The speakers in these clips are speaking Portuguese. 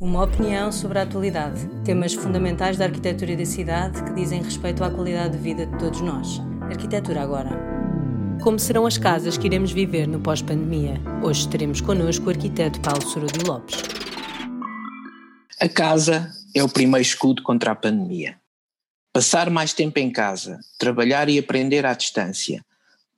Uma opinião sobre a atualidade, temas fundamentais da arquitetura e da cidade que dizem respeito à qualidade de vida de todos nós. Arquitetura agora. Como serão as casas que iremos viver no pós-pandemia? Hoje teremos connosco o arquiteto Paulo Sorodi Lopes. A casa é o primeiro escudo contra a pandemia. Passar mais tempo em casa, trabalhar e aprender à distância,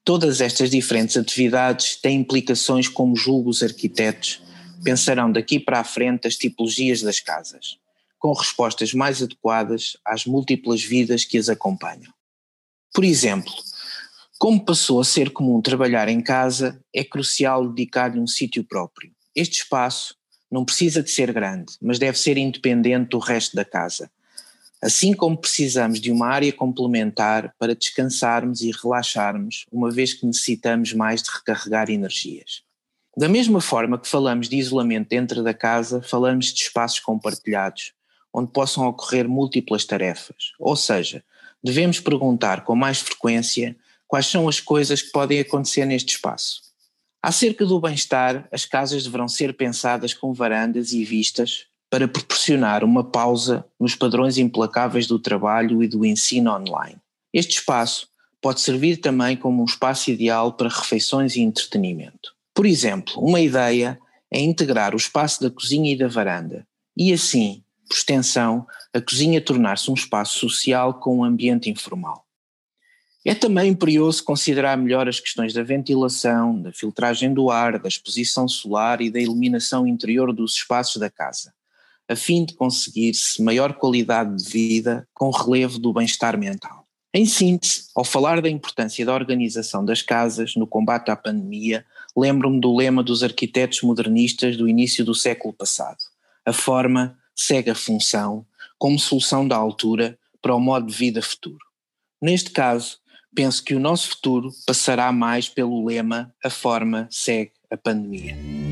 todas estas diferentes atividades têm implicações como julgo os arquitetos pensarão daqui para a frente as tipologias das casas, com respostas mais adequadas às múltiplas vidas que as acompanham. Por exemplo, como passou a ser comum trabalhar em casa, é crucial dedicar-lhe um sítio próprio. Este espaço não precisa de ser grande, mas deve ser independente do resto da casa. Assim como precisamos de uma área complementar para descansarmos e relaxarmos, uma vez que necessitamos mais de recarregar energias. Da mesma forma que falamos de isolamento dentro da casa, falamos de espaços compartilhados, onde possam ocorrer múltiplas tarefas. Ou seja, devemos perguntar com mais frequência quais são as coisas que podem acontecer neste espaço. Acerca do bem-estar, as casas deverão ser pensadas com varandas e vistas para proporcionar uma pausa nos padrões implacáveis do trabalho e do ensino online. Este espaço pode servir também como um espaço ideal para refeições e entretenimento. Por exemplo, uma ideia é integrar o espaço da cozinha e da varanda e assim, por extensão, a cozinha tornar-se um espaço social com um ambiente informal. É também imperioso considerar melhor as questões da ventilação, da filtragem do ar, da exposição solar e da iluminação interior dos espaços da casa, a fim de conseguir-se maior qualidade de vida com relevo do bem-estar mental. Em síntese, ao falar da importância da organização das casas no combate à pandemia, lembro-me do lema dos arquitetos modernistas do início do século passado. A forma segue a função como solução da altura para o modo de vida futuro. Neste caso, penso que o nosso futuro passará mais pelo lema A forma segue a pandemia.